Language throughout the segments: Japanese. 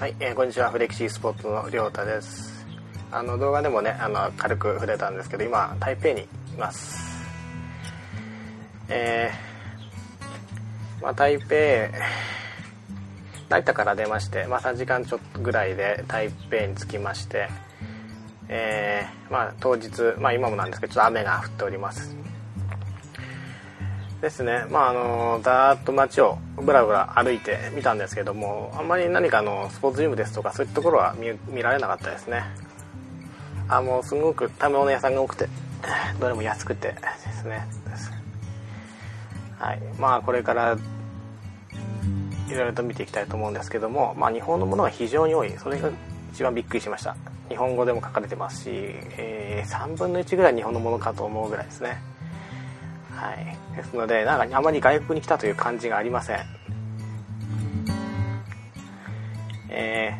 はい、えー、こんにちは。フレキシースポットのりょうたです。あの動画でもねあの軽く触れたんですけど今台北にいます。えー、まあ、台北成田から出まして、まあ、3時間ちょっとぐらいで台北に着きましてえー、まあ、当日、まあ、今もなんですけどちょっと雨が降っております。ですね。まああのだーっと街をぶらぶら歩いてみたんですけどもあんまり何かのスポーツジムですとかそういうところは見られなかったですね。あもうすごく食べ物屋さんが多くてどれも安くてですね。はい。まあこれからいろいろと見ていきたいと思うんですけども、まあ、日本のものが非常に多い。それが一番びっくりしました。日本語でも書かれてますし、えー、3分の1ぐらい日本のものかと思うぐらいですね。はい、ですのでなんかあまり外国に来たという感じがありません。え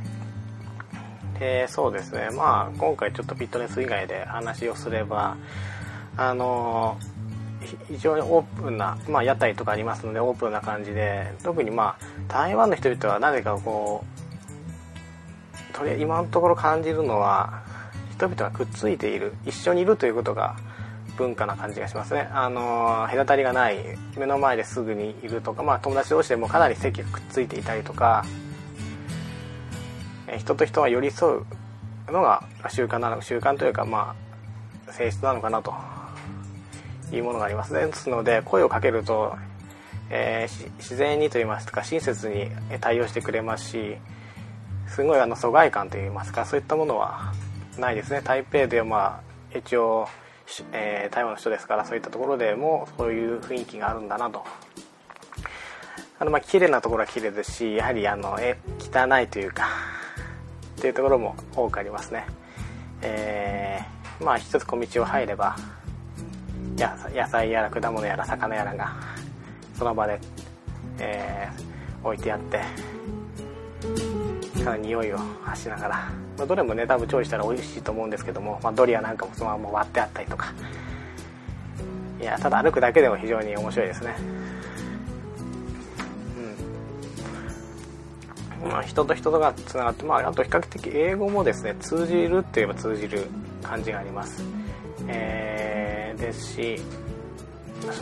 ー、でそうですね。まあ今回ちょっとフィットネス以外で話をすればあの非常にオープンな、まあ、屋台とかありますのでオープンな感じで特にまあ台湾の人々はなぜかこうとり今のところ感じるのは人々がくっついている一緒にいるということが文化な感じがしますね。あの隔たりがない目の前ですぐにいるとか、まあ、友達同士でもかなり席がくっついていたりとか人と人が寄り添うのが習慣なの習慣というかまあ性質なのかなというものがありますね。ですので声をかけると、えー、自然にといいますか親切に対応してくれますしすごいあの疎外感といいますかそういったものはないですね。台北ではまあ一応えー、台湾の人ですからそういったところでもそういう雰囲気があるんだなと。あのまあ綺麗なところは綺麗ですしやはりあのえ汚いというかっていうところも多くありますね。えー、まあ一つ小道を入ればや野菜やら果物やら魚やらがその場で、えー、置いてあってから匂いを発しながら、まあ、どれもね多分調理したら美味しいと思うんですけども、まあ、ドリアなんかもそのまま割ってあったりとか。いやただ歩くだけでも非常に面白いですね。うん。まあ人と人とがつながって、まあ、あと比較的英語もですね通じるって言えば通じる感じがあります。えー、ですし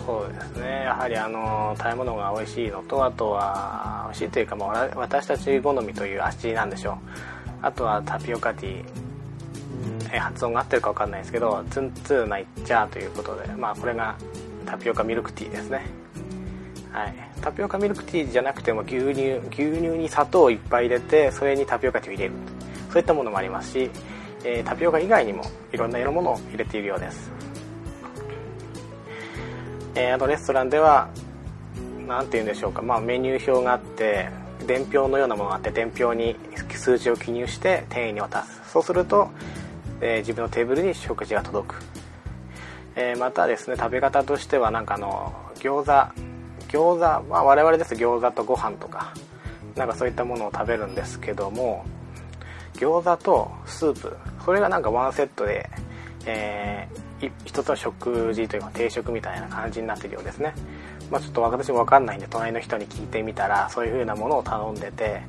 そうですね。やはりあの食べ物が美味しいのとあとは美味しいというか、まあ、私たち好みという味なんでしょう。あとはタピオカティー。発音が合ってるか分かんないですけどツンツーナイッチャーということで、まあ、これがタピオカミルクティーですね。はい、タピオカミルクティーじゃなくても牛乳牛乳に砂糖をいっぱい入れてそれにタピオカティーを入れる。そういったものもありますし、えー、タピオカ以外にもいろんな色ものを入れているようです。えー、あのレストランでは何て言うんでしょうか、まあ、メニュー表があって伝票のようなものがあって伝票に数字を記入して店員に渡す。そうすると、えー、自分のテーブルに食事が届く、えー、またですね食べ方としてはなんかあの餃子餃子、まあ、我々です餃子とご飯とかなんかそういったものを食べるんですけども餃子とスープそれがなんかワンセットで、えー、一つの食事というか定食みたいな感じになってるようですね、まあ、ちょっと私も分かんないんで隣の人に聞いてみたらそういう風なものを頼んでて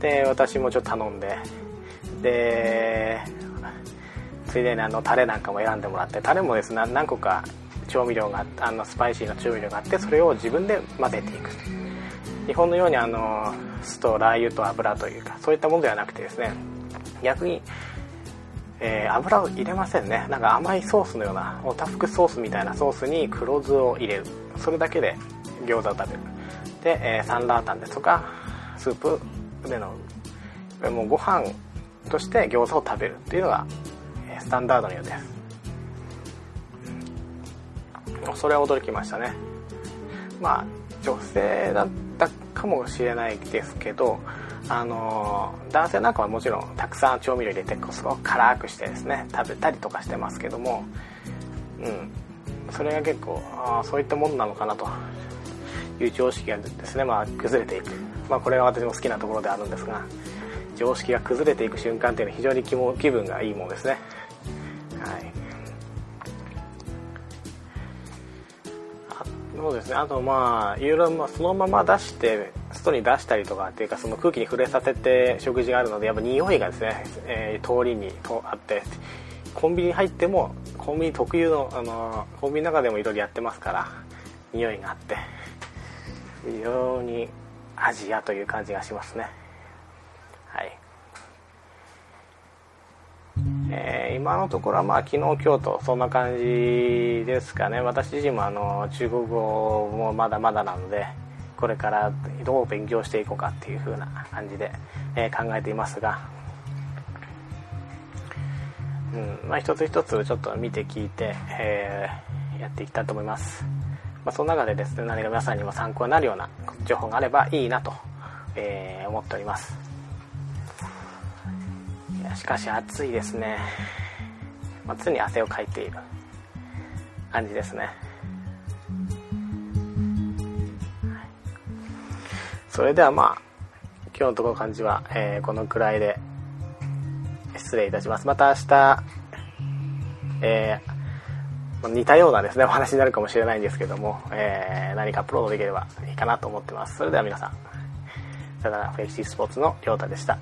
で私もちょっと頼んででついでにあのタレなんかも選んでもらってタレもですね何個か調味料があのスパイシーな調味料があってそれを自分で混ぜていく。日本のようにあの酢とラー油と油というかそういったものではなくてですね逆にえー、油を入れませんね。なんか甘いソースのようなおたふくソースみたいなソースに黒酢を入れる。それだけで餃子を食べる。で、えー、サンラータンですとかスープでのもうご飯として餃子を食べるっていうのが、え、スタンダードのようです。それは驚きましたね。まあ女性だっかもしれないですけどあの男性なんかはもちろんたくさん調味料入れてすごく辛くしてですね食べたりとかしてますけどもうん。それが結構あそういったものなのかなと。いう常識がですね、まあ、崩れていく、まあ、これが私も好きなところであるんですが常識が崩れていく瞬間っていうのは非常に気も気分がいいものですね。はい。そうですね。あとまあいろいろそのまま出して外に出したりとかっていうかその空気に触れさせて食事があるのでやっぱ匂いがですね、えー、通りにあってコンビニ入ってもコンビニ特有の、あのー、コンビニの中でもいろいろやってますから匂いがあって非常にアジアという感じがしますね。はい。えー、今のところはまあ昨日今日とそんな感じですかね。私自身もあの中国語もまだまだなのでこれからどう勉強していこうかっていう風な感じで、えー、考えていますが、うんまあ、一つ一つちょっと見て聞いて、えー、やっていきたいと思います、まあ、その中でですね何か皆さんにも参考になるような情報があればいいなと、え、思っております。しかし暑いですね、まあ、常に汗をかいている。感じですね。それではまあ今日のところ感じは、えー、このくらいで失礼いたします。また明日えー、似たようなですねお話になるかもしれないんですけども、えー、何かアップロードできればいいかなと思ってます。それでは皆さん。さよなら。フェイシースポーツのりょうたでした。